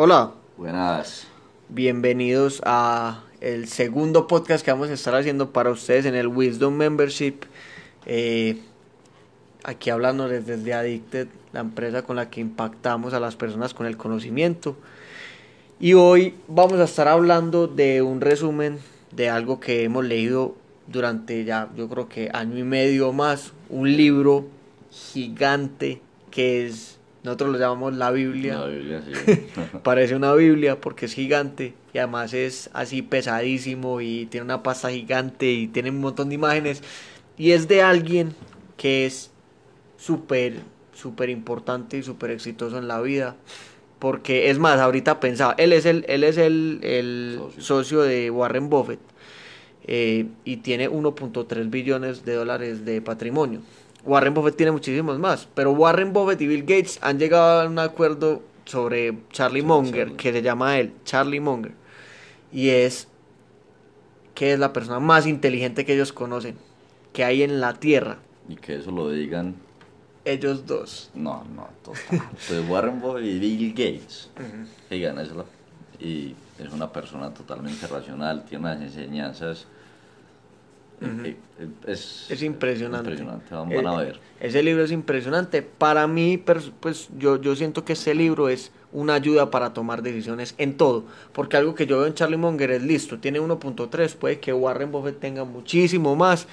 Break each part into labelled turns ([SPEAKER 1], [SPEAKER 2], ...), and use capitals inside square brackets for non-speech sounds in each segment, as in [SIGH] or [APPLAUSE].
[SPEAKER 1] Hola,
[SPEAKER 2] Buenas.
[SPEAKER 1] bienvenidos a el segundo podcast que vamos a estar haciendo para ustedes en el Wisdom Membership. Eh, aquí hablando desde Addicted, la empresa con la que impactamos a las personas con el conocimiento. Y hoy vamos a estar hablando de un resumen de algo que hemos leído durante ya, yo creo que año y medio más, un libro gigante que es, nosotros lo llamamos la Biblia.
[SPEAKER 2] La Biblia, sí. [LAUGHS]
[SPEAKER 1] Parece una Biblia porque es gigante y además es así pesadísimo y tiene una pasta gigante y tiene un montón de imágenes y es de alguien que es súper, súper importante y súper exitoso en la vida. Porque es más, ahorita pensaba, él es el, él es el, el
[SPEAKER 2] Socio.
[SPEAKER 1] socio de Warren Buffett eh, y tiene 1.3 billones de dólares de patrimonio. Warren Buffett tiene muchísimos más, pero Warren Buffett y Bill Gates han llegado a un acuerdo sobre Charlie Munger,
[SPEAKER 2] Charlie.
[SPEAKER 1] que se llama él, Charlie Munger, y es que es la persona más inteligente que ellos conocen, que hay en la Tierra,
[SPEAKER 2] Y que eso lo digan.
[SPEAKER 1] ellos dos.
[SPEAKER 2] No, no, total. Pues Warren Buffett y Bill Gates. Digan eso. Y es una persona totalmente racional, tiene unas enseñanzas. Eh, es,
[SPEAKER 1] Es impresionante.
[SPEAKER 2] Impresionante, van a
[SPEAKER 1] Eh,
[SPEAKER 2] ver.
[SPEAKER 1] Ese libro es impresionante. Para mí, pues yo, yo siento que ese libro es una ayuda para tomar decisiones en todo. Porque algo que yo veo en Charlie Munger es listo, tiene 1.3, puede que Warren Buffett tenga muchísimo más.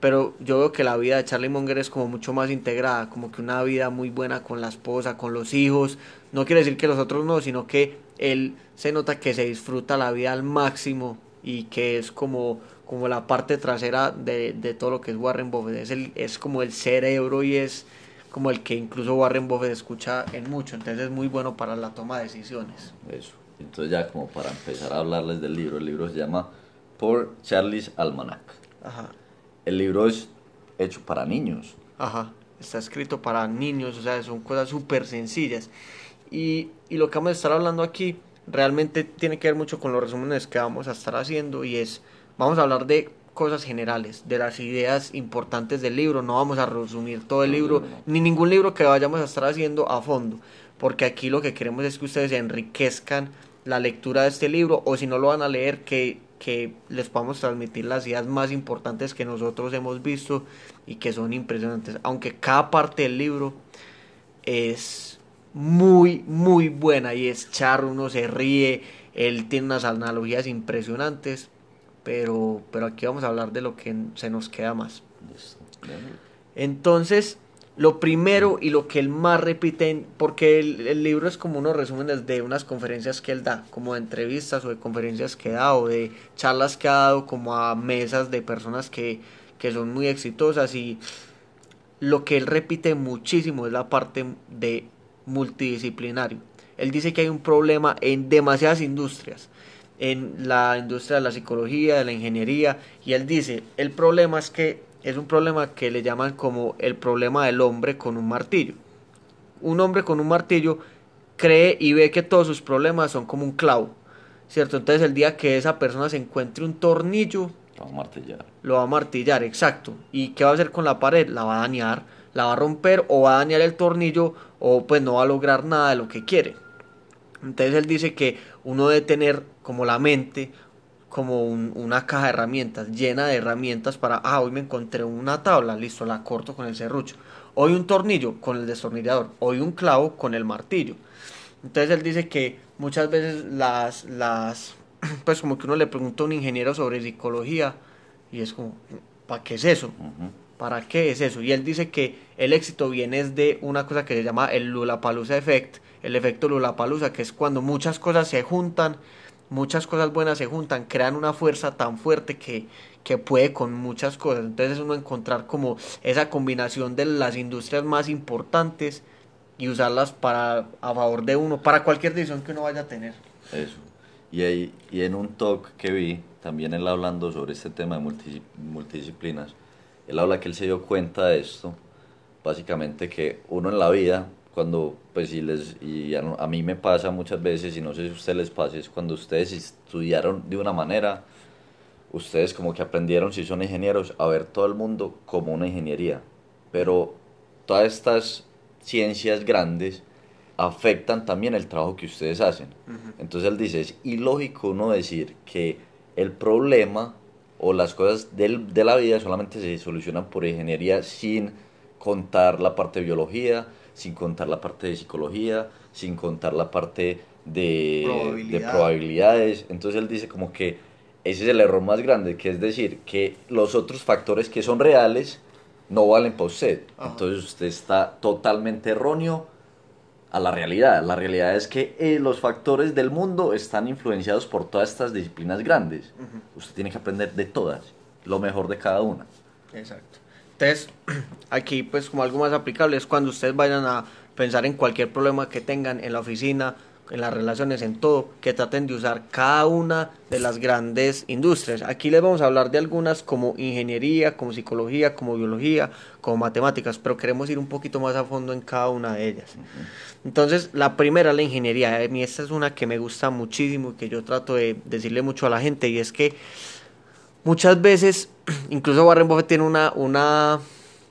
[SPEAKER 1] Pero yo veo que la vida de Charlie Munger es como mucho más integrada, como que una vida muy buena con la esposa, con los hijos. No quiere decir que los otros no, sino que él se nota que se disfruta la vida al máximo y que es como, como la parte trasera de, de todo lo que es Warren Buffett. Es, el, es como el cerebro y es como el que incluso Warren Buffett escucha en mucho. Entonces es muy bueno para la toma de decisiones.
[SPEAKER 2] Eso. Entonces ya como para empezar a hablarles del libro, el libro se llama Por Charlie's Almanac.
[SPEAKER 1] Ajá,
[SPEAKER 2] El libro es hecho para niños.
[SPEAKER 1] ajá. Está escrito para niños, o sea, son cosas súper sencillas. Y, y lo que vamos a estar hablando aquí realmente tiene que ver mucho con los resúmenes que vamos a estar haciendo y es, vamos a hablar de cosas generales, de las ideas importantes del libro, no vamos a resumir todo el libro, ni ningún libro que vayamos a estar haciendo a fondo, porque aquí lo que queremos es que ustedes enriquezcan la lectura de este libro o si no lo van a leer, que, que les podamos transmitir las ideas más importantes que nosotros hemos visto y que son impresionantes, aunque cada parte del libro es muy, muy buena y es charro, uno se ríe, él tiene unas analogías impresionantes, pero, pero aquí vamos a hablar de lo que se nos queda más. Entonces, lo primero y lo que él más repite, porque el, el libro es como unos resúmenes de unas conferencias que él da, como de entrevistas o de conferencias que da o de charlas que ha dado como a mesas de personas que, que son muy exitosas y lo que él repite muchísimo es la parte de multidisciplinario. Él dice que hay un problema en demasiadas industrias, en la industria de la psicología, de la ingeniería, y él dice, el problema es que es un problema que le llaman como el problema del hombre con un martillo. Un hombre con un martillo cree y ve que todos sus problemas son como un clavo, ¿cierto? Entonces el día que esa persona se encuentre un tornillo,
[SPEAKER 2] Vamos a martillar.
[SPEAKER 1] lo va a martillar, exacto. ¿Y qué va a hacer con la pared? La va a dañar, la va a romper o va a dañar el tornillo o pues no va a lograr nada de lo que quiere. Entonces él dice que uno debe tener como la mente como un- una caja de herramientas, llena de herramientas para, ah, hoy me encontré una tabla, listo, la corto con el serrucho. Hoy un tornillo con el destornillador, hoy un clavo con el martillo. Entonces él dice que muchas veces las, las, [CLEARS THROAT] pues como que uno le pregunta a un ingeniero sobre psicología y es como, ¿para qué es eso? ¿Para qué es eso? Y él dice que el éxito viene es de una cosa que se llama el Lulapalooza Effect, el efecto Lulapalooza, que es cuando muchas cosas se juntan, muchas cosas buenas se juntan, crean una fuerza tan fuerte que, que puede con muchas cosas. Entonces uno encontrar como esa combinación de las industrias más importantes y usarlas para a favor de uno, para cualquier decisión que uno vaya a tener.
[SPEAKER 2] Eso. Y, ahí, y en un talk que vi, también él hablando sobre este tema de multi- multidisciplinas, él habla que él se dio cuenta de esto, básicamente que uno en la vida, cuando, pues y, les, y a, a mí me pasa muchas veces, y no sé si a ustedes les pasa, es cuando ustedes estudiaron de una manera, ustedes como que aprendieron, si son ingenieros, a ver todo el mundo como una ingeniería, pero todas estas ciencias grandes afectan también el trabajo que ustedes hacen. Entonces él dice, es ilógico uno decir que el problema o las cosas del, de la vida solamente se solucionan por ingeniería sin contar la parte de biología, sin contar la parte de psicología, sin contar la parte de, de probabilidades. Entonces él dice como que ese es el error más grande, que es decir, que los otros factores que son reales no valen para usted. Entonces usted está totalmente erróneo a la realidad. La realidad es que eh, los factores del mundo están influenciados por todas estas disciplinas grandes. Usted tiene que aprender de todas, lo mejor de cada una.
[SPEAKER 1] Exacto. Entonces, [CLEARS THROAT] aquí pues como algo más aplicable es cuando ustedes vayan a pensar en cualquier problema que tengan en la oficina, en las relaciones, en todo, que traten de usar cada una de las grandes industrias. Aquí les vamos a hablar de algunas como ingeniería, como psicología, como biología, como matemáticas, pero queremos ir un poquito más a fondo en cada una de ellas. Entonces, la primera, la ingeniería. A mí esta es una que me gusta muchísimo y que yo trato de decirle mucho a la gente y es que muchas veces, [CLEARS THROAT] incluso Warren Buffett tiene una, una,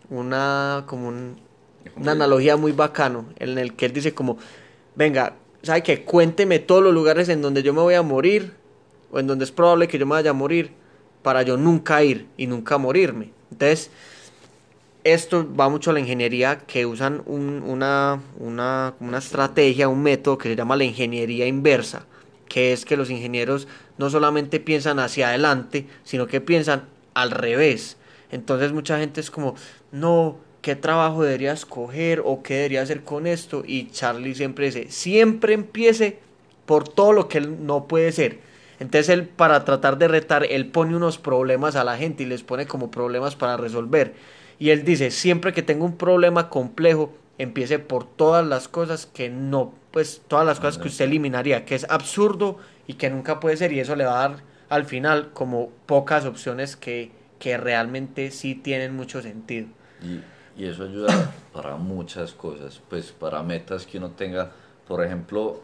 [SPEAKER 1] una, como una analogía muy bacano en el que él dice como, venga, ¿sabe que Cuénteme todos los lugares en donde yo me voy a morir o en donde es probable que yo me vaya a morir para yo nunca ir y nunca morirme. Entonces, esto va mucho a la ingeniería que usan una, una, una estrategia, un método que se llama la ingeniería inversa, que es que los ingenieros no solamente piensan hacia adelante, sino que piensan al revés. Entonces mucha gente es como, no, qué trabajo debería escoger o qué debería hacer con esto. Y Charlie siempre dice, siempre empiece por todo lo que él no puede ser. Entonces él para tratar de retar, él pone unos problemas a la gente y les pone como problemas para resolver. Y él dice, siempre que tenga un problema complejo, empiece por todas las cosas que no, pues todas las cosas que usted eliminaría, que es absurdo y que nunca puede ser. Y eso le va a dar al final como pocas opciones que, que realmente sí tienen mucho sentido.
[SPEAKER 2] Y y eso ayuda [COUGHS] para muchas cosas, pues para metas que uno tenga, por ejemplo,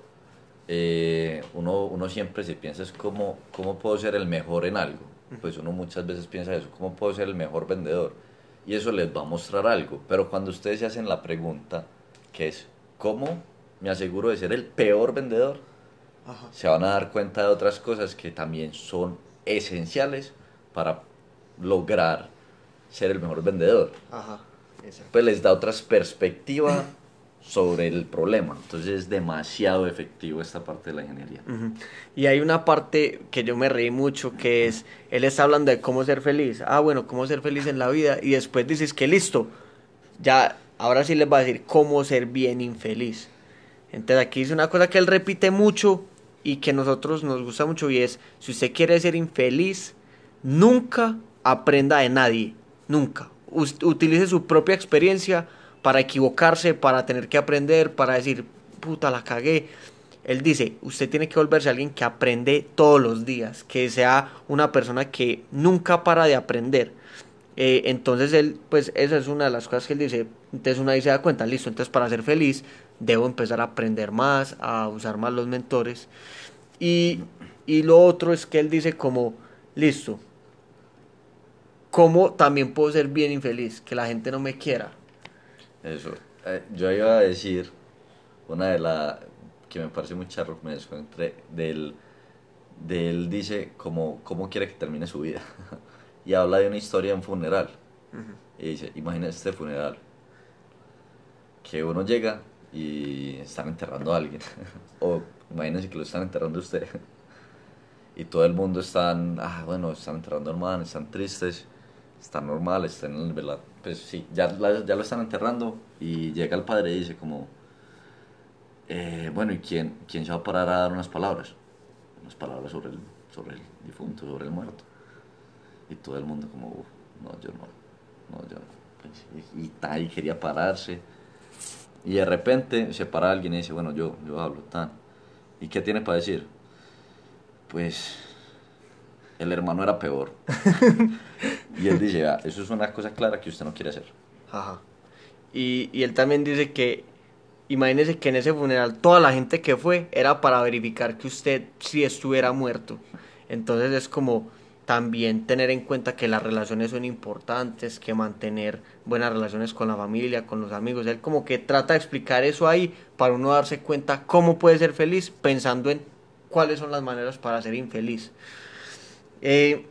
[SPEAKER 2] eh, uno, uno siempre se piensa es cómo, cómo puedo ser el mejor en algo, pues uno muchas veces piensa eso, cómo puedo ser el mejor vendedor, y eso les va a mostrar algo, pero cuando ustedes se hacen la pregunta, que es, ¿cómo me aseguro de ser el peor vendedor? Se van a dar cuenta de otras cosas que también son esenciales para lograr ser el mejor vendedor. Ajá pues les da otras perspectivas [COUGHS] sobre el problema. Entonces es demasiado efectivo esta parte de la ingeniería.
[SPEAKER 1] Y hay una parte que yo me reí mucho, que es, él está hablando de cómo ser feliz. Ah, bueno, cómo ser feliz en la vida. Y después dices que listo, ya, ahora sí les va a decir cómo ser bien infeliz. Entonces aquí es una cosa que él repite mucho y que nosotros nos gusta mucho y es, si usted quiere ser infeliz, nunca aprenda de nadie, nunca utilice su propia experiencia para equivocarse, para tener que aprender, para decir, puta, la cagué. Él dice, usted tiene que volverse alguien que aprende todos los días, que sea una persona que nunca para de aprender. Eh, entonces él, pues esa es una de las cosas que él dice. Entonces una vez se da cuenta, listo, entonces para ser feliz debo empezar a aprender más, a usar más los mentores. Y, y lo otro es que él dice como, listo, ¿Cómo también puedo ser bien infeliz? Que la gente no me quiera.
[SPEAKER 2] Eso. Eh, yo iba a decir una de las que me parece muy charro, me descontré, del, de él dice como, cómo quiere que termine su vida. [LAUGHS] y habla de una historia en un funeral. Y dice, imagínese este funeral. Que uno llega y están enterrando a alguien. [LAUGHS] o imagínense que lo están enterrando a usted. y todo el mundo están, ah, bueno, están enterrando al man, están tristes está normal, está en el velar. Pues sí, ya, ya lo están enterrando y llega el padre y dice como, eh, bueno, ¿y quién, quién se va a parar a dar unas palabras? Unas palabras sobre el, sobre el difunto, sobre el muerto. Y todo el mundo como, no, yo no, no, yo no. Pues, y, tal, quería pararse. Y de repente se para alguien y dice, bueno, yo, yo hablo, tan. ¿Y qué tiene para decir? Pues el hermano era peor. [LAUGHS] y él dice, eso es una cosa clara que usted no quiere hacer.
[SPEAKER 1] Ajá. Y, y él también dice que, imagínese que en ese funeral toda la gente que fue era para verificar que usted si estuviera muerto. Entonces es como, también tener en cuenta que las relaciones son importantes, que mantener buenas relaciones con la familia, con los amigos. Él como que trata de explicar eso ahí para uno darse cuenta cómo puede ser feliz pensando en cuáles son las maneras para ser infeliz. Eh,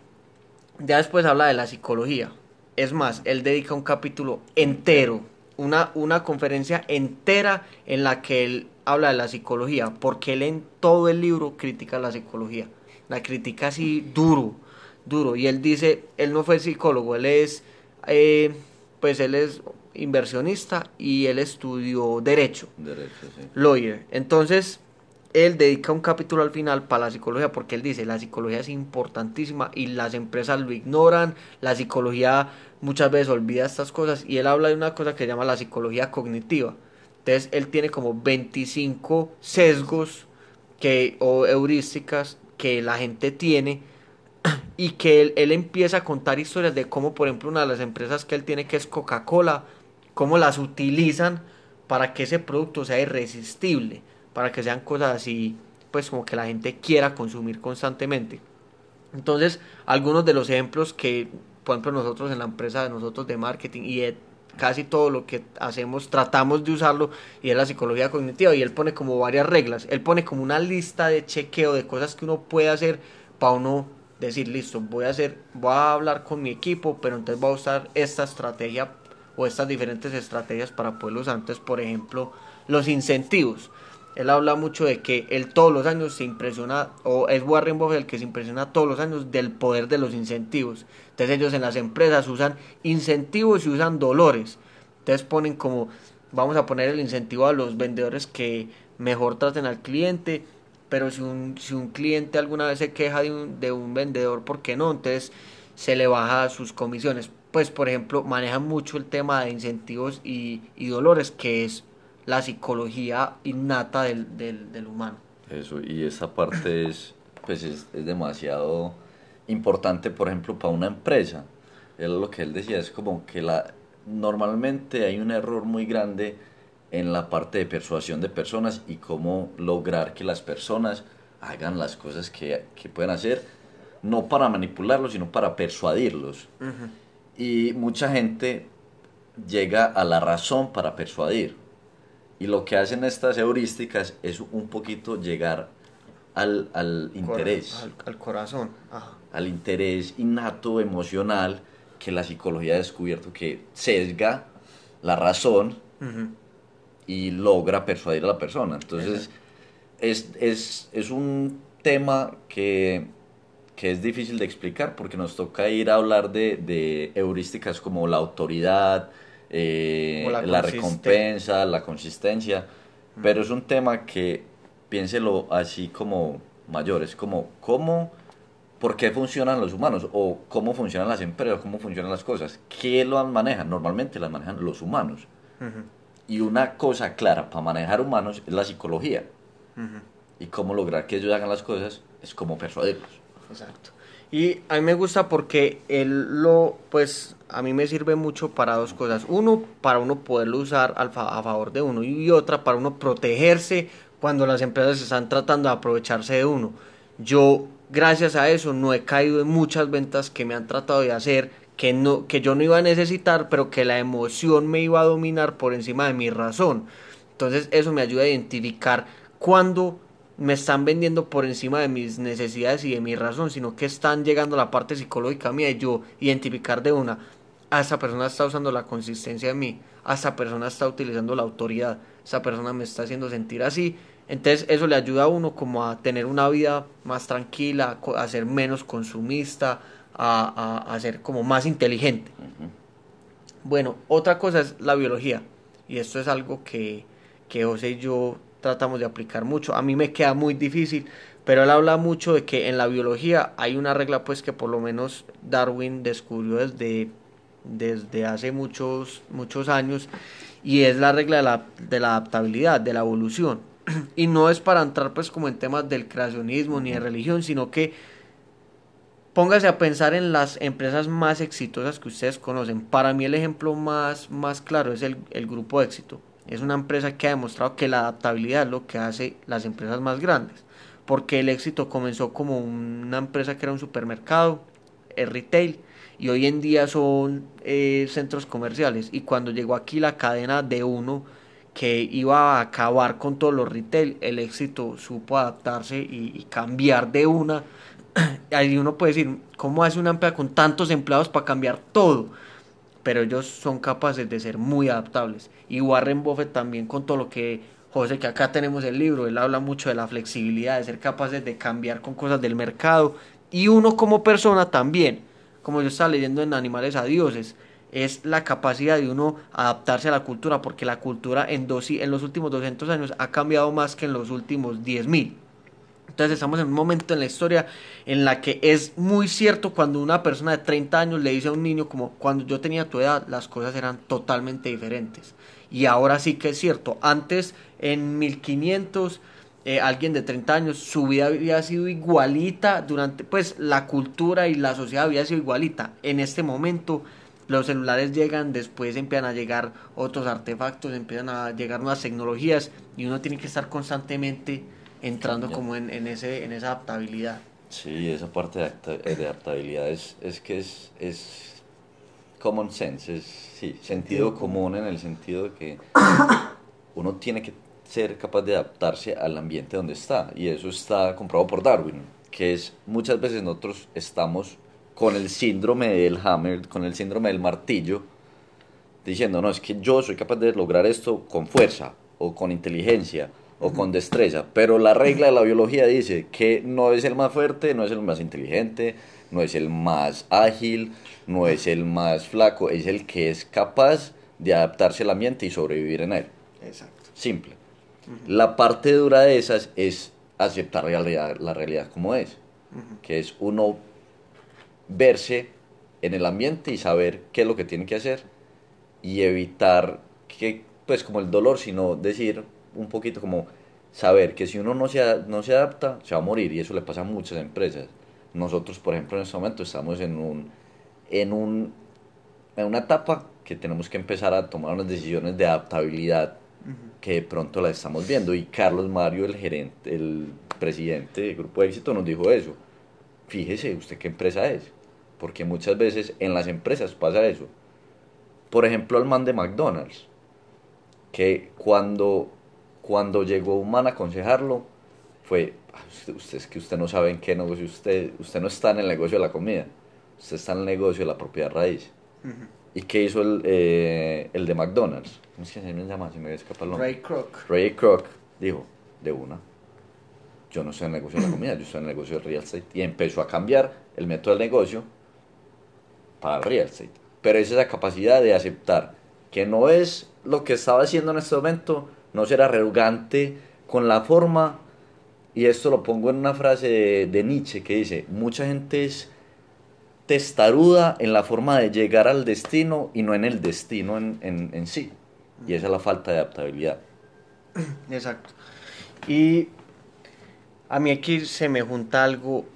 [SPEAKER 1] ya después habla de la psicología. Es más, él dedica un capítulo entero, una, una conferencia entera en la que él habla de la psicología, porque él en todo el libro critica la psicología. La critica así duro duro. Y él dice, él no fue psicólogo, él es, eh, pues él es inversionista y él estudió derecho.
[SPEAKER 2] Derecho, sí.
[SPEAKER 1] Lawyer. Entonces, él dedica un capítulo al final para la psicología porque él dice, la psicología es importantísima y las empresas lo ignoran, la psicología muchas veces olvida estas cosas y él habla de una cosa que se llama la psicología cognitiva. Entonces, él tiene como 25 sesgos que, o heurísticas que la gente tiene [COUGHS] y que él, él, empieza a contar historias de cómo, por ejemplo, una de las empresas que él tiene, que es Coca-Cola, cómo las utilizan para que ese producto sea irresistible, para que sean cosas así, pues como que la gente quiera consumir constantemente. Entonces, algunos de los ejemplos que, por ejemplo, nosotros en la empresa de nosotros de marketing y de casi todo lo que hacemos tratamos de usarlo y es la psicología cognitiva y él pone como varias reglas, él pone como una lista de chequeo de cosas que uno puede hacer para uno decir, listo, voy a hacer, voy a hablar con mi equipo, pero entonces voy a usar esta estrategia o estas diferentes estrategias para poderlo usar. Entonces, por ejemplo, los incentivos. Él habla mucho de que él todos los años se impresiona, o es Warren Buffett el que se impresiona todos los años del poder de los incentivos. Entonces ellos en las empresas usan incentivos y usan dolores. Entonces ponen como, vamos a poner el incentivo a los vendedores que mejor traten al cliente, pero si un, si un cliente alguna vez se queja de un, de un vendedor, ¿por qué no? Entonces se le baja sus comisiones. Pues, por ejemplo, manejan mucho el tema de incentivos y, y dolores, que es la psicología innata del, del, humano.
[SPEAKER 2] Eso, y esa parte es, pues es, es demasiado importante, por ejemplo, para una empresa. Es lo que él decía, es como que la, normalmente hay un error muy grande en la parte de persuasión de personas y cómo lograr que las personas hagan las cosas que, que pueden hacer, no para manipularlos, sino para persuadirlos. Uh -huh. Y mucha gente llega a la razón para persuadir. Y lo que hacen estas heurísticas es un poquito llegar al, al interés.
[SPEAKER 1] Al, al corazón. Ajá.
[SPEAKER 2] Al interés innato, emocional, que la psicología ha descubierto que sesga la razón. Uh -huh y logra persuadir a la persona. Entonces, es, es, es, un tema que, que, es difícil de explicar porque nos toca ir a hablar de, de heurísticas como la autoridad, eh, la, la recompensa, la consistencia, mm. pero es un tema que, piénselo así como mayor, es como cómo, por qué funcionan los humanos o cómo funcionan las empresas, cómo funcionan las cosas, qué lo manejan, normalmente las manejan los humanos. Uh -huh. Y una cosa clara para manejar humanos es la psicología. Uh -huh. Y cómo lograr que ellos hagan las cosas es como persuadirlos.
[SPEAKER 1] Exacto. Y a mí me gusta porque él lo, pues, a mí me sirve mucho para dos cosas. Uno, para uno poderlo usar a favor de uno. Y otra, para uno protegerse cuando las empresas están tratando de aprovecharse de uno. Yo, gracias a eso, no he caído en muchas ventas que me han tratado de hacer que, no, que yo no iba a necesitar, pero que la emoción me iba a dominar por encima de mi razón. Entonces eso me ayuda a identificar cuando me están vendiendo por encima de mis necesidades y de mi razón, sino que están llegando a la parte psicológica mía y yo identificar de una, a esta persona está usando la consistencia de mí, a esta persona está utilizando la autoridad, esta persona me está haciendo sentir así. Entonces eso le ayuda a uno como a tener una vida más tranquila, a ser menos consumista, a, a, a ser como más inteligente. Uh -huh. Bueno, otra cosa es la biología. Y esto es algo que, que José y yo tratamos de aplicar mucho. A mí me queda muy difícil, pero él habla mucho de que en la biología hay una regla pues que por lo menos Darwin descubrió desde, desde hace muchos, muchos años y es la regla de la, de la adaptabilidad, de la evolución. [CLEARS THROAT] Y no es para entrar pues como en temas del creacionismo ni de religión, sino que póngase a pensar en las empresas más exitosas que ustedes conocen. Para mí el ejemplo más, más claro es el, el grupo éxito. Es una empresa que ha demostrado que la adaptabilidad es lo que hace las empresas más grandes. Porque el éxito comenzó como una empresa que era un supermercado el retail y hoy en día son eh, centros comerciales. Y cuando llegó aquí la cadena de uno que iba a acabar con todos los retail, el éxito supo adaptarse y, cambiar de una. [CLEARS THROAT] Ahí uno puede decir, ¿cómo hace una empresa con tantos empleados para cambiar todo? Pero ellos son capaces de ser muy adaptables. Y Warren Buffett también con todo lo que José, que acá tenemos el libro, él habla mucho de la flexibilidad, de ser capaces de cambiar con cosas del mercado. Y uno como persona también como yo estaba leyendo en Animales a Dioses, es la capacidad de uno adaptarse a la cultura, porque la cultura en, dos, en los últimos 200 años ha cambiado más que en los últimos 10.000. Entonces estamos en un momento en la historia en la que es muy cierto cuando una persona de 30 años le dice a un niño como cuando yo tenía tu edad las cosas eran totalmente diferentes. Y ahora sí que es cierto, antes en 1500 eh, alguien de 30 años, su vida había sido igualita durante, pues la cultura y la sociedad había sido igualita. En este momento los celulares llegan, después empiezan a llegar otros artefactos, empiezan a llegar nuevas tecnologías y uno tiene que estar constantemente entrando como en, en, ese, en esa adaptabilidad.
[SPEAKER 2] Sí, esa parte de, eh, adaptabilidad es, es que es, es common sense, es sí, sentido común en el sentido de que uno tiene que ser capaz de adaptarse al ambiente donde está. Y eso está comprobado por Darwin, que es muchas veces nosotros estamos con el síndrome del hammer, con el síndrome del martillo, diciendo, no, es que yo soy capaz de lograr esto con fuerza o con inteligencia o con destreza, pero la regla de la biología dice que no es el más fuerte, no es el más inteligente, no es el más ágil, no es el más flaco, es el que es capaz de adaptarse al ambiente y sobrevivir en él. Exacto. Simple. La parte dura de esas es aceptar la realidad como es, que es uno verse en el ambiente y saber qué es lo que tiene que hacer y evitar que, pues como el dolor, sino decir un poquito como saber que si uno no se, no se adapta, se va a morir y eso le pasa a muchas empresas. Nosotros, por ejemplo, en este momento estamos en un, en un, en una etapa que tenemos que empezar a tomar unas decisiones de adaptabilidad que de pronto la estamos viendo. Y Carlos Mario, el gerente, el presidente del Grupo de Éxito, nos dijo eso. Fíjese usted qué empresa es, porque muchas veces en las empresas pasa eso. Por ejemplo, al man de McDonald's, que cuando, cuando llegó un man a aconsejarlo, fue, ah, usted, es que usted no sabe en qué negocio, usted, usted no está en el negocio de la comida, usted está en el negocio de la propiedad raíz. ¿Y qué hizo el, eh, el de McDonald's? ¿Cómo es que se me llama? Si me escapa el nombre.
[SPEAKER 1] Ray Kroc.
[SPEAKER 2] Ray Kroc dijo, de una, yo no soy en el negocio de la comida, yo soy en el negocio de real estate. Y empezó a cambiar el método del negocio para el real estate. Pero es esa capacidad de aceptar que no es lo que estaba haciendo en este momento, no ser arrogante con la forma. Y esto lo pongo en una frase de, Nietzsche que dice, mucha gente es testaruda en la forma de llegar al destino y no en el destino en, en, sí. Y esa es la falta de adaptabilidad.
[SPEAKER 1] Exacto. Y a mí aquí se me junta algo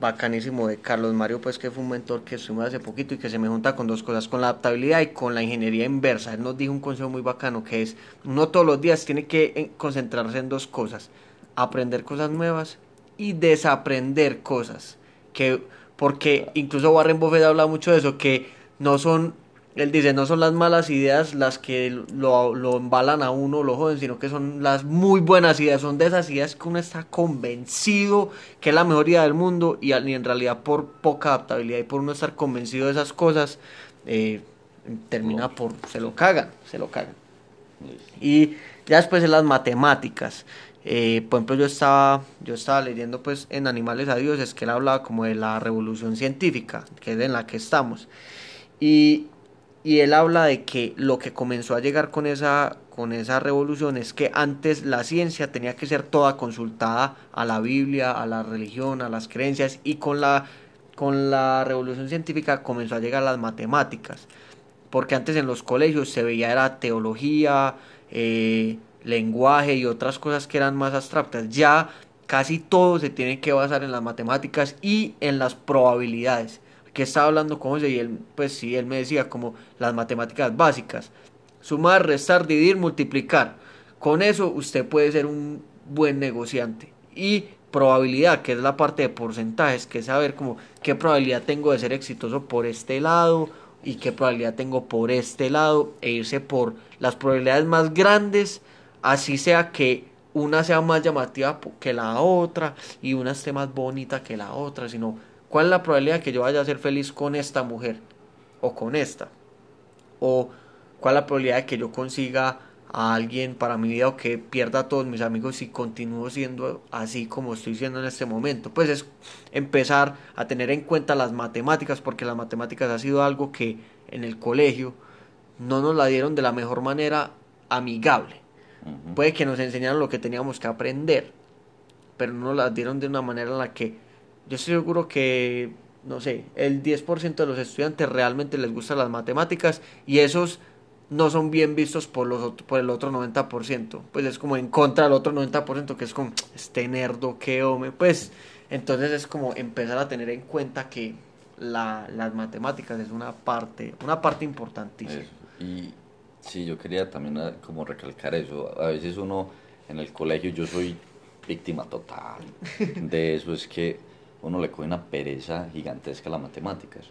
[SPEAKER 1] bacanísimo de Carlos Mario, pues que fue un mentor que estuvimos hace poquito y que se me junta con dos cosas, con la adaptabilidad y con la ingeniería inversa. Él nos dijo un consejo muy bacano que es, uno todos los días tiene que eh, concentrarse en dos cosas, aprender cosas nuevas y desaprender cosas. Que porque incluso Warren Buffett habla mucho de eso, que no son, él dice, no son las malas ideas las que lo, lo embalan a uno, lo joden, sino que son las muy buenas ideas, son de esas ideas que uno está convencido que es la mejor idea del mundo y, en realidad por poca adaptabilidad y por uno estar convencido de esas cosas, eh, termina por, se lo cagan, se lo cagan. Y ya después en las matemáticas. Eh, por ejemplo, yo estaba, yo estaba leyendo pues en Animales a Dios, es que él hablaba como de la revolución científica, que es en la que estamos. Y, y él habla de que lo que comenzó a llegar con esa, con esa revolución es que antes la ciencia tenía que ser toda consultada a la Biblia, a la religión, a las creencias, y con la, con la revolución científica comenzó a llegar las matemáticas. Porque antes en los colegios se veía era teología, eh, lenguaje y otras cosas que eran más abstractas. Ya casi todo se tiene que basar en las matemáticas y en las probabilidades. Que estaba hablando con José y él, pues sí, él me decía como las matemáticas básicas. Sumar, restar, dividir, multiplicar. Con eso usted puede ser un buen negociante. Y probabilidad, que es la parte de porcentajes, que es saber como qué probabilidad tengo de ser exitoso por este lado y qué probabilidad tengo por este lado e irse por las probabilidades más grandes, así sea que una sea más llamativa que la otra y una esté más bonita que la otra, sino cuál es la probabilidad que yo vaya a ser feliz con esta mujer o con esta, o cuál es la probabilidad de que yo consiga a alguien para mi vida o que pierda a todos mis amigos si continúo siendo así como estoy siendo en este momento. Pues es empezar a tener en cuenta las matemáticas porque las matemáticas ha sido algo que en el colegio no nos la dieron de la mejor manera amigable. Puede que nos enseñaron lo que teníamos que aprender, pero no nos las dieron de una manera en la que yo estoy seguro que, no sé, el 10% de los estudiantes realmente les gustan las matemáticas y esos no son bien vistos por, los, por el otro 90%. Pues es como en contra del otro 90%, que es como, este nerdo, que hombre. Pues entonces es como empezar a tener en cuenta que la, las matemáticas es una parte, una parte importantísima.
[SPEAKER 2] Y sí, yo quería también ah, como recalcar eso. A veces uno en el colegio, yo soy víctima total de eso, es que uno le coge una pereza gigantesca a las matemáticas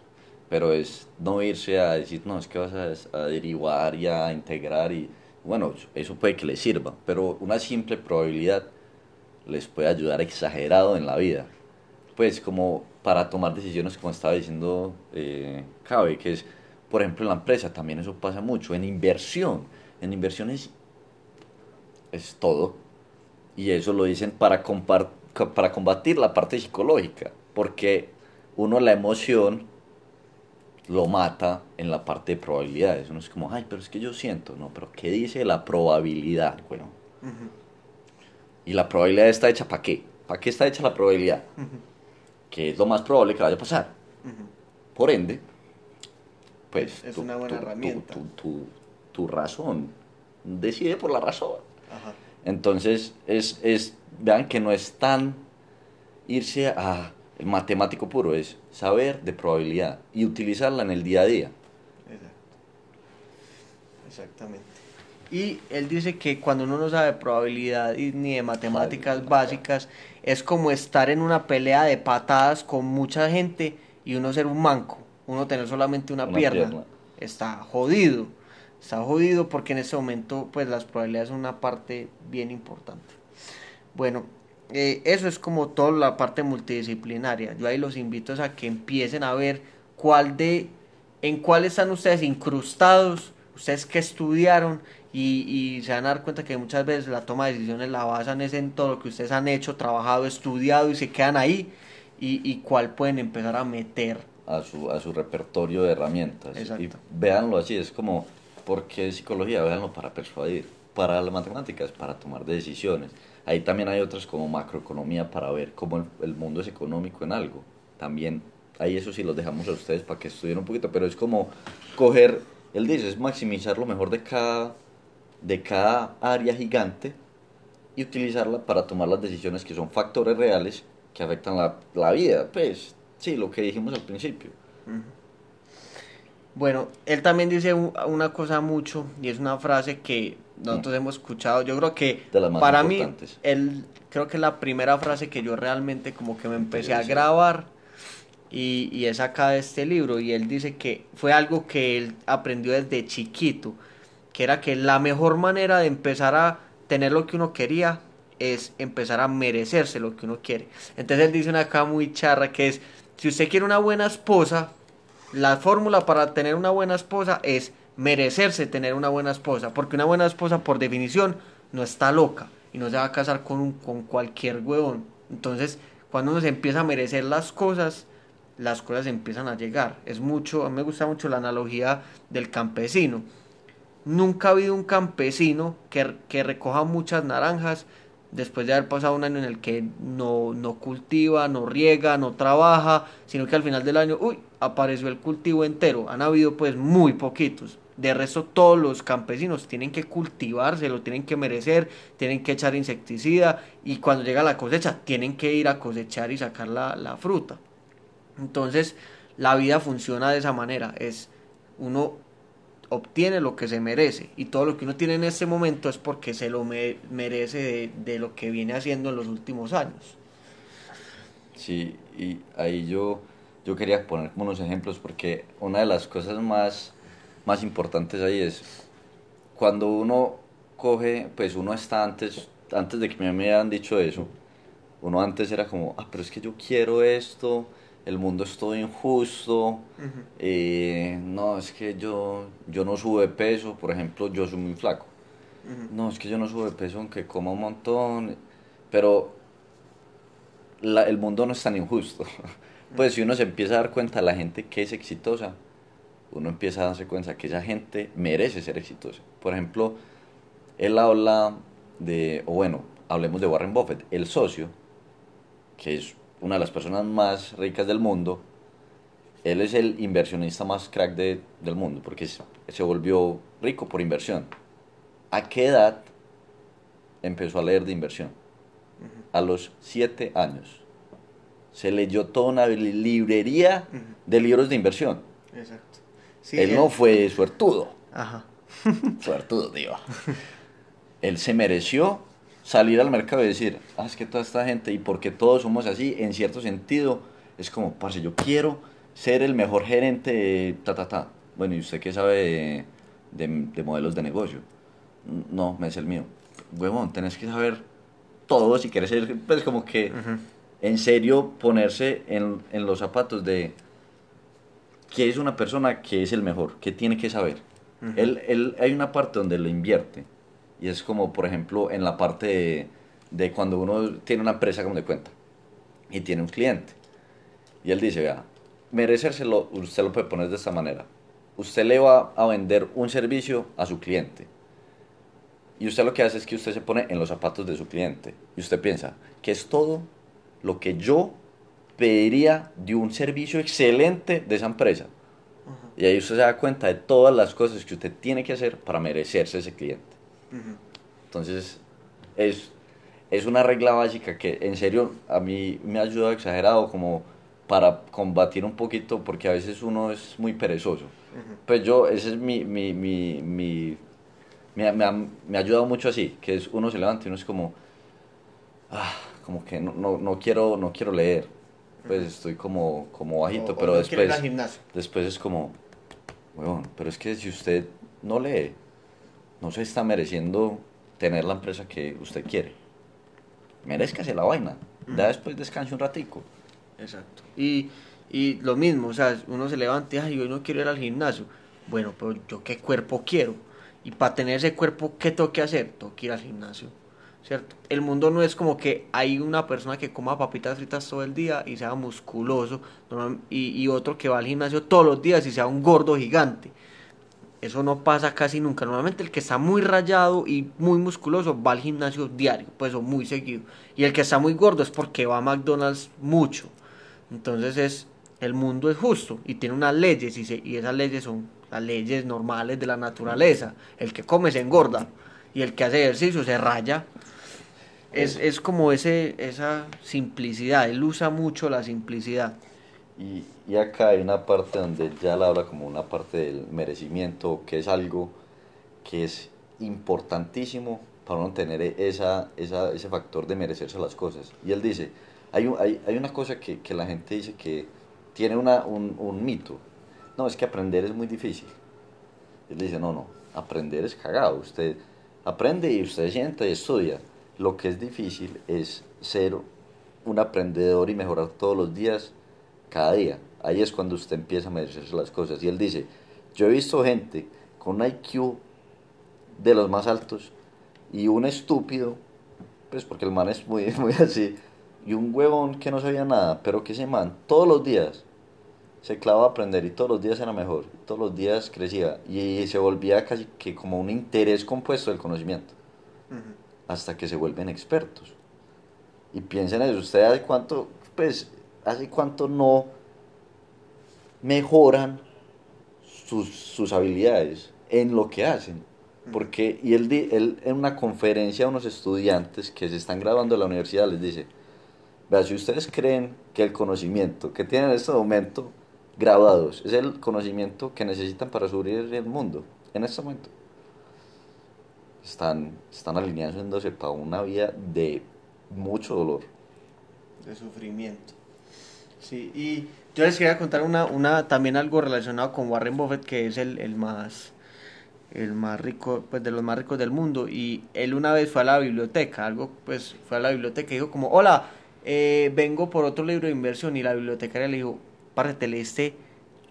[SPEAKER 2] pero es no irse a decir, no, es que vas a, derivar y a integrar y bueno, eso puede que les sirva, pero una simple probabilidad les puede ayudar exagerado en la vida. Pues como para tomar decisiones, como estaba diciendo eh, Cabe, que es, por ejemplo, en la empresa también eso pasa mucho, en inversión, en inversiones es todo, y eso lo dicen para, para combatir la parte psicológica, porque uno la emoción lo mata en la parte de probabilidades. Uno es como, ay, pero es que yo siento, no, pero ¿qué dice la probabilidad? Bueno. Y la probabilidad está hecha para qué? ¿Para qué está hecha la probabilidad? Que es lo más probable que vaya a pasar. Por ende, pues
[SPEAKER 1] es una buena herramienta.
[SPEAKER 2] Tu, razón decide por la razón. Entonces, es, es, vean que no es tan irse a matemático puro, es saber de probabilidad y utilizarla en el día a día.
[SPEAKER 1] Exactamente. Y él dice que cuando uno no sabe de probabilidad ni de matemáticas básicas, es como estar en una pelea de patadas con mucha gente y uno ser un manco, uno tener solamente una, pierna. Está jodido. Está jodido porque en ese momento pues las probabilidades son una parte bien importante. Bueno, eh, eso es como toda la parte multidisciplinaria. Yo ahí los invito a que empiecen a ver cuál de, en cuál están ustedes incrustados, ustedes que estudiaron y, se van a dar cuenta que muchas veces la toma de decisiones la basan en todo lo que ustedes han hecho, trabajado, estudiado y se quedan ahí y, y cuál pueden empezar a meter.
[SPEAKER 2] A su, a su repertorio de herramientas. Y véanlo así, es como, ¿por qué psicología? Véanlo para persuadir, para las matemáticas, para tomar decisiones Ahí también hay otras como macroeconomía para ver cómo el, mundo es económico en algo. También, ahí eso sí los dejamos a ustedes para que estudien un poquito, pero es como coger, él dice, es maximizar lo mejor de cada, de cada área gigante y utilizarla para tomar las decisiones que son factores reales que afectan la, la vida. Pues sí, lo que dijimos al principio.
[SPEAKER 1] Bueno, él también dice una cosa mucho y es una frase que nosotros hemos escuchado. Yo creo que para mí, él, creo que la primera frase que yo realmente como que me empecé a grabar y, y es acá de este libro. Y él dice que fue algo que él aprendió desde chiquito, que era que la mejor manera de empezar a tener lo que uno quería es empezar a merecerse lo que uno quiere. Entonces él dice una acá muy charra que es, si usted quiere una buena esposa, la fórmula para tener una buena esposa es merecerse tener una buena esposa, porque una buena esposa por definición no está loca y no se va a casar con, un, con cualquier huevón. Entonces, cuando uno se empieza a merecer las cosas, las cosas empiezan a llegar. Es mucho, a mí me gusta mucho la analogía del campesino. Nunca ha habido un campesino que, que recoja muchas naranjas después de haber pasado un año en el que no, no cultiva, no riega, no trabaja, sino que al final del año, uy, apareció el cultivo entero. Han habido pues muy poquitos. De resto, todos los campesinos tienen que cultivarse, lo tienen que merecer, tienen que echar insecticida y cuando llega la cosecha tienen que ir a cosechar y sacar la, la fruta. Entonces, la vida funciona de esa manera. Es uno obtiene lo que se merece y todo lo que uno tiene en este momento es porque se lo merece de, de, lo que viene haciendo en los últimos años.
[SPEAKER 2] Sí, y ahí yo, yo quería poner como unos ejemplos porque una de las cosas más, más importantes ahí es cuando uno coge, pues uno está antes, antes de que me hayan dicho eso, uno antes era como, ah, pero es que yo quiero esto, el mundo es todo injusto, eh, no, es que yo, yo no sube peso, por ejemplo, yo soy muy flaco. No, es que yo no sube peso aunque coma un montón, pero la, el mundo no es tan injusto. [LAUGHS] pues si uno se empieza a dar cuenta de la gente que es exitosa, uno empieza a darse cuenta que esa gente merece ser exitosa. Por ejemplo, él habla de, o bueno, hablemos de Warren Buffett, el socio, que es una de las personas más ricas del mundo, él es el inversionista más crack de, del mundo, porque se volvió rico por inversión. ¿A qué edad empezó a leer de inversión? A los siete años. Se leyó toda una librería de libros de inversión. Exacto. Él, no fue suertudo. Ajá. [LAUGHS] suertudo, digo. él se mereció salir al mercado y decir, ah, es que toda esta gente, y porque todos somos así, en cierto sentido, es como, parce, yo quiero ser el mejor gerente de ta, ta, ta. Bueno, ¿y usted qué sabe de, modelos de negocio? No, me es el mío. Huevón, tenés que saber todo si quieres ser, pues como que, en serio, ponerse en, en los zapatos de qué es una persona que es el mejor, qué tiene que saber. él, él, hay una parte donde lo invierte y es como, por ejemplo, en la parte de, cuando uno tiene una empresa como de cuenta y tiene un cliente. Y él dice, vea, merecérselo, usted lo puede poner de esta manera. Usted le va a vender un servicio a su cliente. Y usted lo que hace es que usted se pone en los zapatos de su cliente. Y usted piensa que es todo lo que yo pediría de un servicio excelente de esa empresa. Y ahí usted se da cuenta de todas las cosas que usted tiene que hacer para merecerse ese cliente. Entonces, es, es una regla básica que en serio a mí me ha ayudado exagerado como para combatir un poquito porque a veces uno es muy perezoso. Pues yo, ese es mi, mi, mi, mi me, me, ha, me, ha, ayudado mucho así, que es uno se levanta y uno es como, ah, como que no, no, no, quiero, no quiero leer, pues estoy como, como bajito, pero después, después es como, bueno, pero es que si usted no lee, no se está mereciendo tener la empresa que usted quiere. Merezcase la vaina. Ya después descanse un ratico.
[SPEAKER 1] Exacto. Y, y lo mismo, o sea, uno se levanta y ay, yo no quiero ir al gimnasio. Bueno, pero yo qué cuerpo quiero. Y para tener ese cuerpo, ¿qué tengo que hacer? Tengo que ir al gimnasio. ¿Cierto? El mundo no es como que hay una persona que coma papitas fritas todo el día y sea musculoso, y, y otro que va al gimnasio todos los días y sea un gordo gigante. Eso no pasa casi nunca. Normalmente el que está muy rayado y muy musculoso va al gimnasio diario, pues o muy seguido. Y el que está muy gordo es porque va a McDonald's mucho. Entonces es el mundo es justo y tiene unas leyes y, y esas leyes son las leyes normales de la naturaleza. El que come se engorda y el que hace ejercicio se raya. Es, es como ese, esa simplicidad, él usa mucho la simplicidad.
[SPEAKER 2] Y, y, acá hay una parte donde ya la habla como una parte del merecimiento, que es algo que es importantísimo para no tener esa, esa, ese factor de merecerse las cosas. Y él dice, hay, hay, hay una cosa que, que, la gente dice que tiene una, un, un, mito. No, es que aprender es muy difícil. Él dice, no, no, aprender es cagado. Usted aprende y usted sienta y estudia. Lo que es difícil es ser un aprendedor y mejorar todos los días cada día. Ahí es cuando usted empieza a merecerse las cosas. Y él dice, yo he visto gente con un IQ de los más altos y un estúpido, pues porque el man es muy, [LAUGHS] muy así, y un huevón que no sabía nada, pero que ese man todos los días se clavaba a aprender y todos los días era mejor, todos los días crecía y se volvía casi que como un interés compuesto del conocimiento, hasta que se vuelven expertos. Y piensen en eso, usted hace cuánto, pues hace cuánto no mejoran sus, sus habilidades en lo que hacen. Porque, y él, él en una conferencia a unos estudiantes que se están graduando en la universidad les dice, vea, si ustedes creen que el conocimiento que tienen en este momento graduados es el conocimiento que necesitan para subir el mundo en este momento, están, están alineándose para una vida de mucho dolor.
[SPEAKER 1] De sufrimiento. Sí, y yo les quería contar una, una también algo relacionado con Warren Buffett, que es el, el más el más rico, pues de los más ricos del mundo, y él una vez fue a la biblioteca, algo, pues fue a la biblioteca y dijo como, hola, eh, vengo por otro libro de inversión, y la bibliotecaria le dijo, parce, te leíste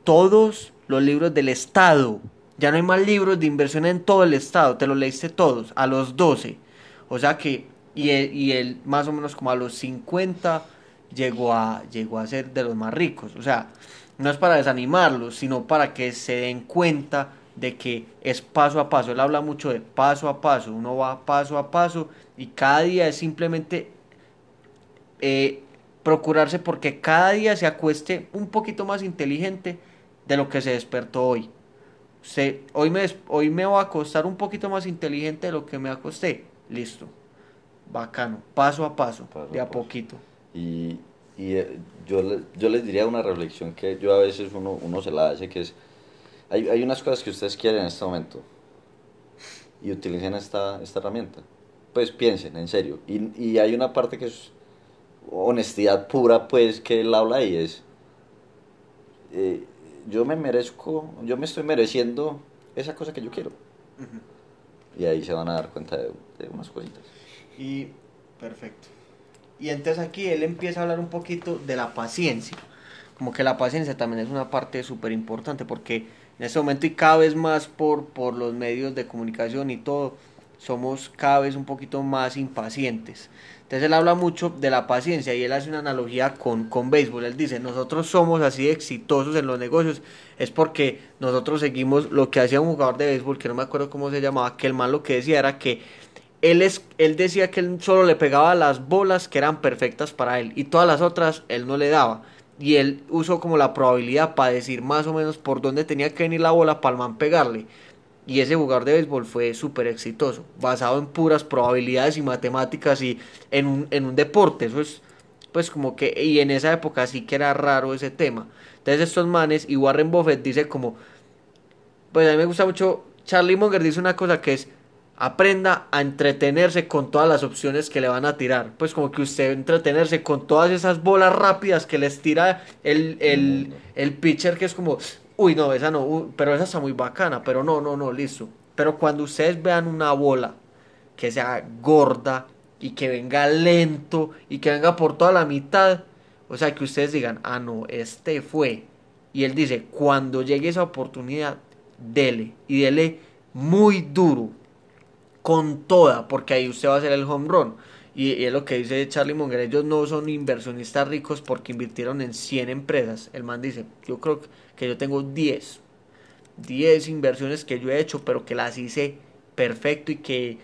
[SPEAKER 1] todos los libros del Estado, ya no hay más libros de inversión en todo el Estado, te los leíste todos, a los 12, o sea que, y él, más o menos como a los 50 llegó a, a ser de los más ricos, o sea, no es para desanimarlos, sino para que se den cuenta de que es paso a paso. Él habla mucho de paso a paso, uno va paso a paso y cada día es simplemente eh, procurarse porque cada día se acueste un poquito más inteligente de lo que se despertó hoy. Se, hoy, me, hoy me voy a acostar un poquito más inteligente de lo que me acosté. Listo. Bacano. Paso a paso, de a, poquito.
[SPEAKER 2] Y, y eh, yo, yo les diría una reflexión que yo a veces uno, uno se la hace, que es hay, hay unas cosas que ustedes quieren en este momento y utilicen esta, esta herramienta. Pues piensen, en serio. Y, y hay una parte que es honestidad pura, pues, que él habla ahí, es... Eh, yo me merezco, yo me estoy mereciendo esa cosa que yo quiero. Y ahí se van a dar cuenta de, de, unas cositas.
[SPEAKER 1] Y perfecto. Y entonces aquí él empieza a hablar un poquito de la paciencia. Como que la paciencia también es una parte súper importante porque en este momento y cada vez más por, por los medios de comunicación y todo, somos cada vez un poquito más impacientes. Entonces él habla mucho de la paciencia y él hace una analogía con, con béisbol. Él dice, nosotros somos así exitosos en los negocios, es porque nosotros seguimos lo que hacía un jugador de béisbol, que no me acuerdo cómo se llamaba, que el mal lo que decía era que él, es, él decía que él solo le pegaba las bolas que eran perfectas para él y todas las otras él no le daba y él usó como la probabilidad para decir más o menos por dónde tenía que venir la bola para el man pegarle. Y ese jugador de béisbol fue súper exitoso, basado en puras probabilidades y matemáticas y en un, en un deporte. Eso es, pues como que, y en esa época sí que era raro ese tema. Entonces estos manes, y Warren Buffett dice como, pues a mí me gusta mucho, Charlie Munger dice una cosa que es, aprenda a entretenerse con todas las opciones que le van a tirar. Pues como que usted entretenerse con todas esas bolas rápidas que les tira el, el, el pitcher que es como, uy, no, esa no, pero esa está muy bacana, pero no, no, no, listo. Pero cuando ustedes vean una bola que sea gorda y que venga lento y que venga por toda la mitad, o sea, que ustedes digan, ah, no, este fue. Y él dice, cuando llegue esa oportunidad, dele. Y dele muy duro con toda, porque ahí usted va a hacer el home run. Y, es lo que dice Charlie Munger, ellos no son inversionistas ricos porque invirtieron en 100 empresas. El man dice, yo creo que yo tengo 10, 10 inversiones que yo he hecho, pero que las hice perfecto y que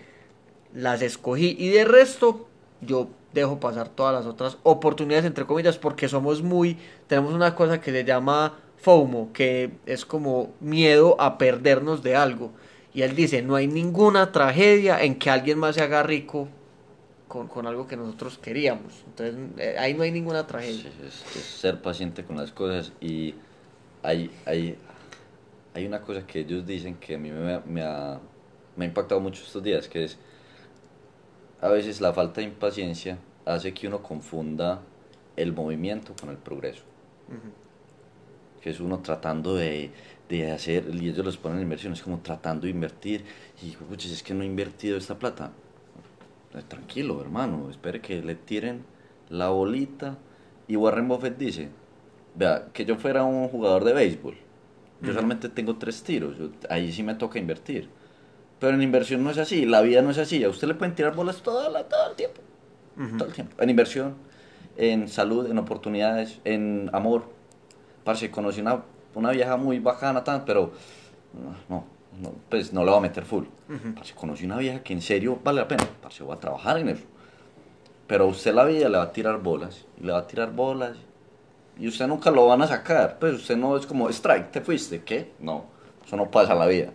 [SPEAKER 1] las escogí. Y de resto, yo dejo pasar todas las otras oportunidades, entre comillas, porque somos muy, tenemos una cosa que se llama FOMO, que es como miedo a perdernos de algo. Y él dice, no hay ninguna tragedia en que alguien más se haga rico con, con algo que nosotros queríamos. Entonces, eh, ahí no hay ninguna tragedia.
[SPEAKER 2] es, ser paciente con las cosas y hay, hay, hay una cosa que ellos dicen que a mí me, me, ha, me ha impactado mucho estos días, que es a veces la falta de impaciencia hace que uno confunda el movimiento con el progreso. Que es uno tratando de, de hacer, y ellos los ponen en inversiones, como tratando de invertir, y si es que no he invertido esta plata. Eh, tranquilo, hermano, espere que le tiren la bolita. Y Warren Buffett dice, vea, que yo fuera un jugador de béisbol, yo solamente tengo tres tiros, ahí sí me toca invertir. Pero en inversión no es así, la vida no es así, a usted le pueden tirar bolas todo, todo el tiempo. Todo el tiempo. En inversión, en salud, en oportunidades, en amor. Parce, conocí una una vieja muy bacana, tan, pero no, no, pues no la va a meter full. Uh conocí una vieja que en serio vale la pena, parce, voy a trabajar en eso. Pero usted la vida le va a tirar bolas, y le va a tirar bolas, y usted nunca lo van a sacar. Pues usted no es como, strike, te fuiste, ¿qué? No, eso no pasa en la vida.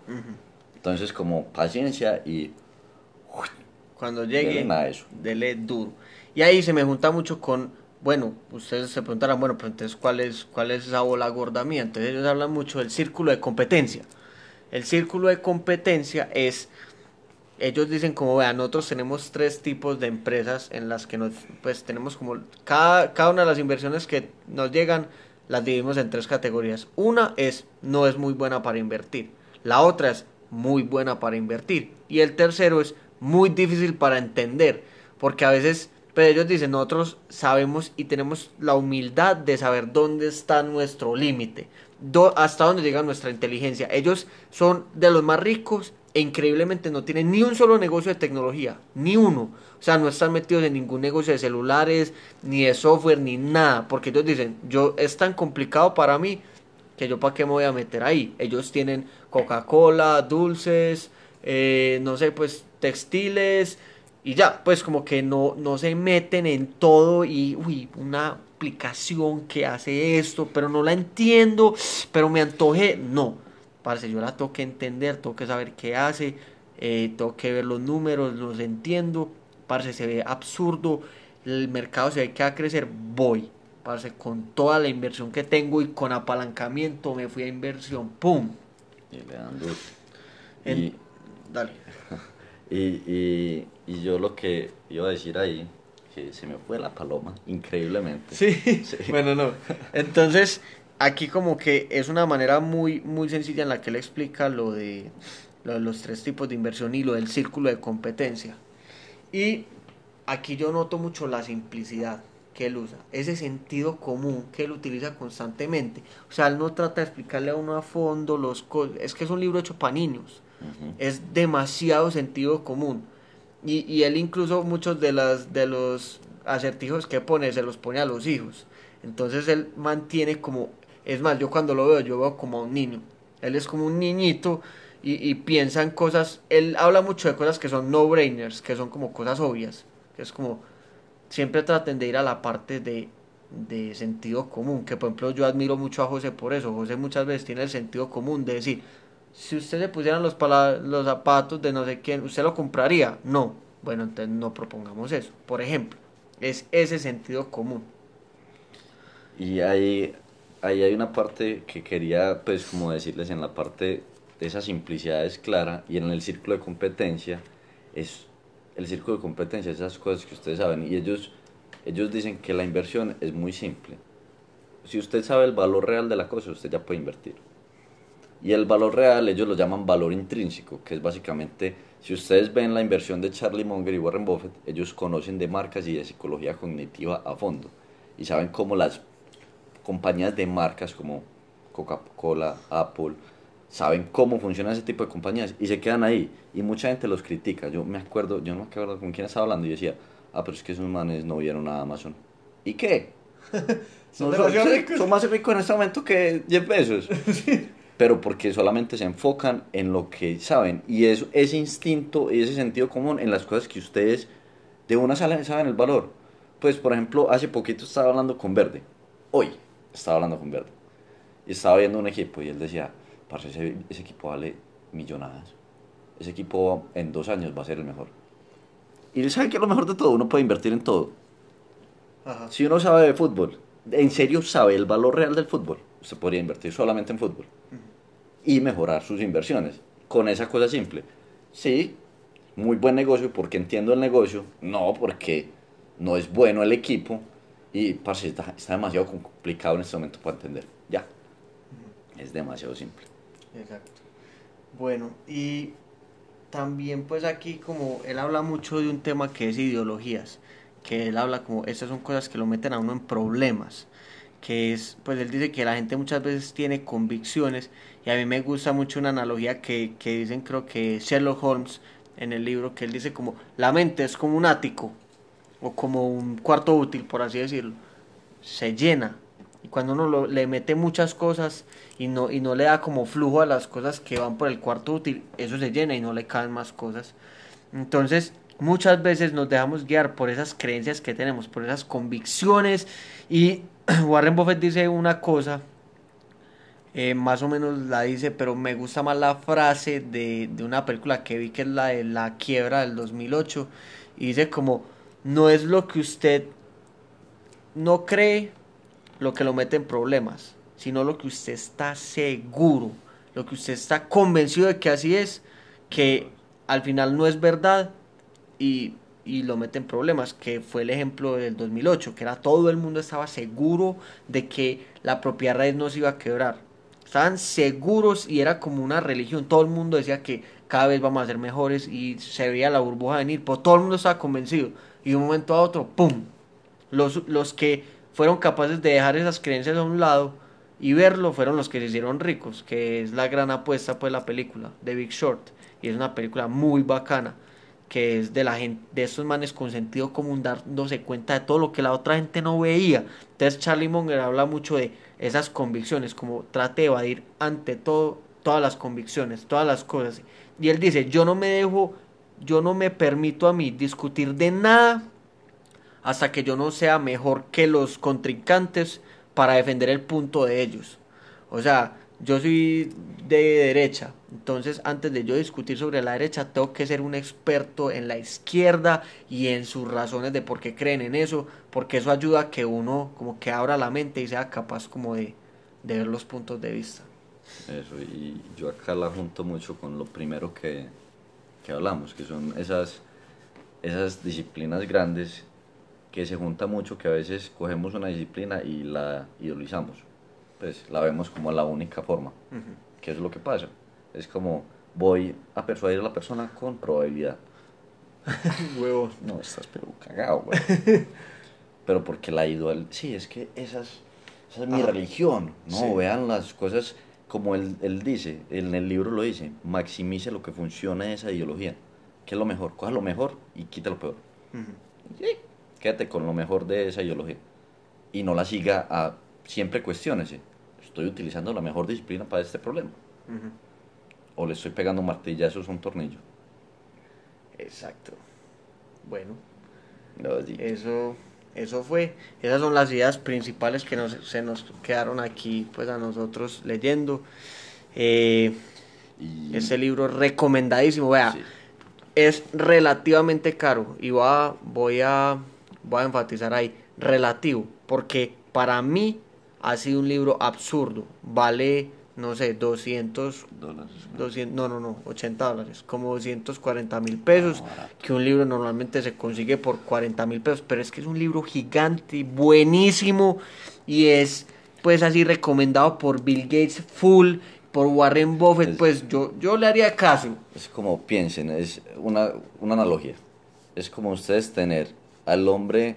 [SPEAKER 2] Entonces, como paciencia y.
[SPEAKER 1] Cuando llegue, dele duro. Y ahí se me junta mucho con bueno, ustedes se preguntarán, bueno, pero entonces, ¿cuál es, cuál es esa bola gorda mía? Entonces ellos hablan mucho del círculo de competencia. El círculo de competencia es ellos dicen como, vean, nosotros tenemos tres tipos de empresas en las que nos, pues tenemos como, cada, cada una de las inversiones que nos llegan, las dividimos en tres categorías. Una es, no es muy buena para invertir. La otra es, muy buena para invertir. Y el tercero es, muy difícil para entender. Porque a veces, pero ellos dicen, nosotros sabemos y tenemos la humildad de saber dónde está nuestro límite. Hasta dónde llega nuestra inteligencia. Ellos son de los más ricos e increíblemente no tienen ni un solo negocio de tecnología, ni uno. O sea, no están metidos en ningún negocio de celulares, ni de software, ni nada. Porque ellos dicen, yo es tan complicado para mí que yo para qué me voy a meter ahí. Ellos tienen Coca-Cola, dulces, eh, no sé, pues textiles y ya, pues como que no, no se meten en todo y, uy, una aplicación que hace esto, pero no la entiendo, pero me antoje, no parce, yo la tengo que entender, tengo que saber qué hace, eh, tengo que ver los números, los entiendo, parce, se ve absurdo, el mercado se ve que va a crecer, voy, parce, con toda la inversión que tengo y con apalancamiento me fui a inversión, ¡pum!
[SPEAKER 2] Y le dan y, dale. [LAUGHS] y, y, yo lo que iba a decir ahí, que se me fue la paloma, increíblemente.
[SPEAKER 1] sí. bueno, no. Entonces, aquí como que es una manera muy, muy sencilla en la que él explica lo de, los tres tipos de inversión y lo del círculo de competencia. Y aquí yo noto mucho la simplicidad que él usa, ese sentido común que él utiliza constantemente. O sea, él no trata de explicarle a uno a fondo los es que es un libro hecho para niños. Es demasiado sentido común. Y, y él incluso muchos de, las, de los acertijos que pone se los pone a los hijos. Entonces él mantiene como es más, yo cuando lo veo, yo veo como a un niño. Él es como un niñito y, piensa en cosas. Él habla mucho de cosas que son no-brainers, que son como cosas obvias. Que es como. Siempre traten de ir a la parte de, de sentido común. Que por ejemplo, yo admiro mucho a José por eso. José muchas veces tiene el sentido común de decir: si usted le pusieran los, los zapatos de no sé quién, ¿usted lo compraría? No. Bueno, entonces no propongamos eso. Por ejemplo, es ese sentido común.
[SPEAKER 2] Y hay ahí hay una parte que quería, pues, como decirles, en la parte de esa simplicidad es clara y en el círculo de competencia es el círculo de competencia, esas cosas que ustedes saben y ellos, ellos dicen que la inversión es muy simple. Si usted sabe el valor real de la cosa, usted ya puede invertir. Y el valor real ellos lo llaman valor intrínseco, que es básicamente, si ustedes ven la inversión de Charlie Munger y Warren Buffett, ellos conocen de marcas y de psicología cognitiva a fondo y saben cómo las compañías de marcas como Coca-Cola, Apple, saben cómo funciona ese tipo de compañías y se quedan ahí. Y mucha gente los critica. Yo me acuerdo, yo no me acuerdo con quién estaba hablando y decía, ah, pero es que esos manes no vieron a Amazon. ¿Y qué? [LAUGHS] son, más ricos en este momento que 10 pesos. [LAUGHS] Pero porque solamente se enfocan en lo que saben. Y eso, ese instinto y ese sentido común en las cosas que ustedes de una saben, saben el valor. Pues, por ejemplo, hace poquito estaba hablando con Verde. Hoy estaba hablando con Verde. Y estaba viendo un equipo y él decía, parce, ese, ese equipo vale millonadas. Ese equipo en dos años va a ser el mejor. Y sabe que lo mejor de todo, uno puede invertir en todo. Si uno sabe de fútbol, en serio sabe el valor real del fútbol, usted podría invertir solamente en fútbol. Y mejorar sus inversiones. Con esa cosa simple. Sí, muy buen negocio porque entiendo el negocio, no porque no es bueno el equipo, y, parce, está, demasiado complicado en este momento para entender. Ya. Es demasiado simple.
[SPEAKER 1] Exacto. Bueno, y también pues aquí como él habla mucho de un tema que es ideologías, que él habla como, estas son cosas que lo meten a uno en problemas, que es, pues él dice que la gente muchas veces tiene convicciones, y a mí me gusta mucho una analogía que, que dicen creo que Sherlock Holmes en el libro, que él dice como, la mente es como un ático, o como un cuarto útil, por así decirlo, se llena. Y cuando uno le mete muchas cosas y no, y no le da como flujo a las cosas que van por el cuarto útil, eso se llena y no le caen más cosas. Entonces, muchas veces nos dejamos guiar por esas creencias que tenemos, por esas convicciones. Y [CLEARS THROAT] Warren Buffett dice una cosa, eh, más o menos la dice, pero me gusta más la frase de, de una película que vi que es la de La quiebra del 2008. Y dice como no es lo que usted no cree lo que lo mete en problemas, sino lo que usted está seguro, lo que usted está convencido de que así es, que al final no es verdad y, y lo mete en problemas, que fue el ejemplo del 2008, que era todo el mundo estaba seguro de que la propiedad raíz no se iba a quebrar. Estaban seguros y era como una religión. Todo el mundo decía que cada vez vamos a ser mejores y se veía la burbuja venir, pero todo el mundo estaba convencido. Y de un momento a otro, ¡pum! Los, los que fueron capaces de dejar esas creencias a un lado y verlo fueron los que se hicieron ricos, que es la gran apuesta pues la película de Big Short y es una película muy bacana que es de la gente de estos manes con sentido común dándose cuenta de todo lo que la otra gente no veía. Entonces Charlie Munger habla mucho de esas convicciones, como trate de evadir ante todo todas las convicciones, todas las cosas. Y él dice, "Yo no me dejo, yo no me permito a mí discutir de nada hasta que yo no sea mejor que los contrincantes para defender el punto de ellos. O sea, yo soy de derecha, entonces antes de yo discutir sobre la derecha, tengo que ser un experto en la izquierda y en sus razones de por qué creen en eso, porque eso ayuda a que uno como que abra la mente y sea capaz como de, de ver los puntos de vista.
[SPEAKER 2] Eso, y yo acá la junto mucho con lo primero que, que hablamos, que son esas, esas disciplinas grandes que se junta mucho, que a veces cogemos una disciplina y la idolizamos, pues la vemos como la única forma, que es lo que pasa. Es como voy a persuadir a la persona con probabilidad. [LAUGHS]
[SPEAKER 1] Huevos.
[SPEAKER 2] No, estás pero cagado, güey. [LAUGHS] pero porque la idol... Sí, es que esas, esa es mi religión, ¿no?
[SPEAKER 1] Sí.
[SPEAKER 2] Vean las cosas como él, él dice, en el libro lo dice, maximice lo que funciona de esa ideología. ¿Qué es lo mejor? Coja lo mejor y quita lo peor. Sí, quédate con lo mejor de esa ideología. Y no la siga a... Siempre cuestiónese. ¿Estoy utilizando la mejor disciplina para este problema? ¿O le estoy pegando martillazos a un tornillo?
[SPEAKER 1] Exacto. Bueno,
[SPEAKER 2] No, sí.
[SPEAKER 1] eso, eso fue. Esas son las ideas principales que nos, se nos quedaron aquí, pues a nosotros leyendo. Eh,
[SPEAKER 2] Y-
[SPEAKER 1] este libro recomendadísimo. Vea,
[SPEAKER 2] sí.
[SPEAKER 1] es relativamente caro y voy a, voy a voy a enfatizar ahí relativo porque para mí ha sido un libro absurdo vale no sé 200
[SPEAKER 2] Dólares.
[SPEAKER 1] 200 no no no 80 dólares como 240 mil pesos
[SPEAKER 2] Ah,
[SPEAKER 1] que un libro normalmente se consigue por 40 mil pesos pero es que es un libro gigante buenísimo y es pues así recomendado por Bill Gates full por Warren Buffett
[SPEAKER 2] Es-
[SPEAKER 1] pues yo yo le haría caso
[SPEAKER 2] Es como, piensen, es una, una analogía. Es como ustedes tener al hombre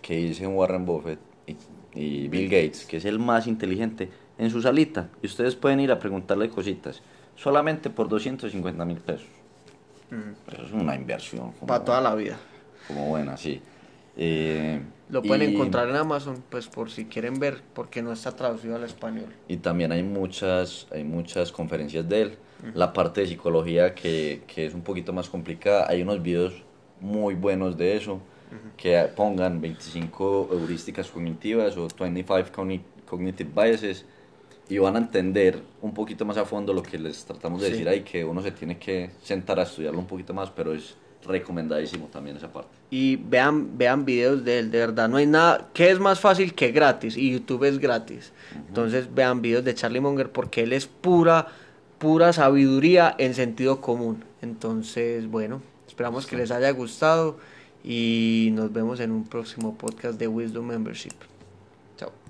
[SPEAKER 2] que dicen Warren Buffett y, y Bill Gates, que es el más inteligente, en su salita. Y ustedes pueden ir a preguntarle cositas, solamente por 250 mil pesos. Eso es una inversión. como-
[SPEAKER 1] para toda la vida
[SPEAKER 2] Como buena, sí. Eh,
[SPEAKER 1] Lo pueden
[SPEAKER 2] y-
[SPEAKER 1] encontrar en Amazon, pues por si quieren ver, porque no está traducido al español.
[SPEAKER 2] Y también hay muchas, hay muchas conferencias de él. La parte de psicología que, que es un poquito más complicada. Hay unos videos muy buenos de eso. Que pongan 25 heurísticas cognitivas o 25 cogni- cognitive biases. Y van a entender un poquito más a fondo lo que les tratamos de
[SPEAKER 1] Sí.
[SPEAKER 2] decir ahí. Que uno se tiene que sentar a estudiarlo un poquito más. Pero es recomendadísimo también esa parte.
[SPEAKER 1] Y vean, vean videos de él, de verdad. No hay nada que es más fácil que gratis. Y YouTube es gratis. Entonces vean videos de Charlie Munger porque él es pura, pura sabiduría en sentido común. Entonces, bueno, esperamos que les haya gustado. Y nos vemos en un próximo podcast de Wisdom Membership. Chao.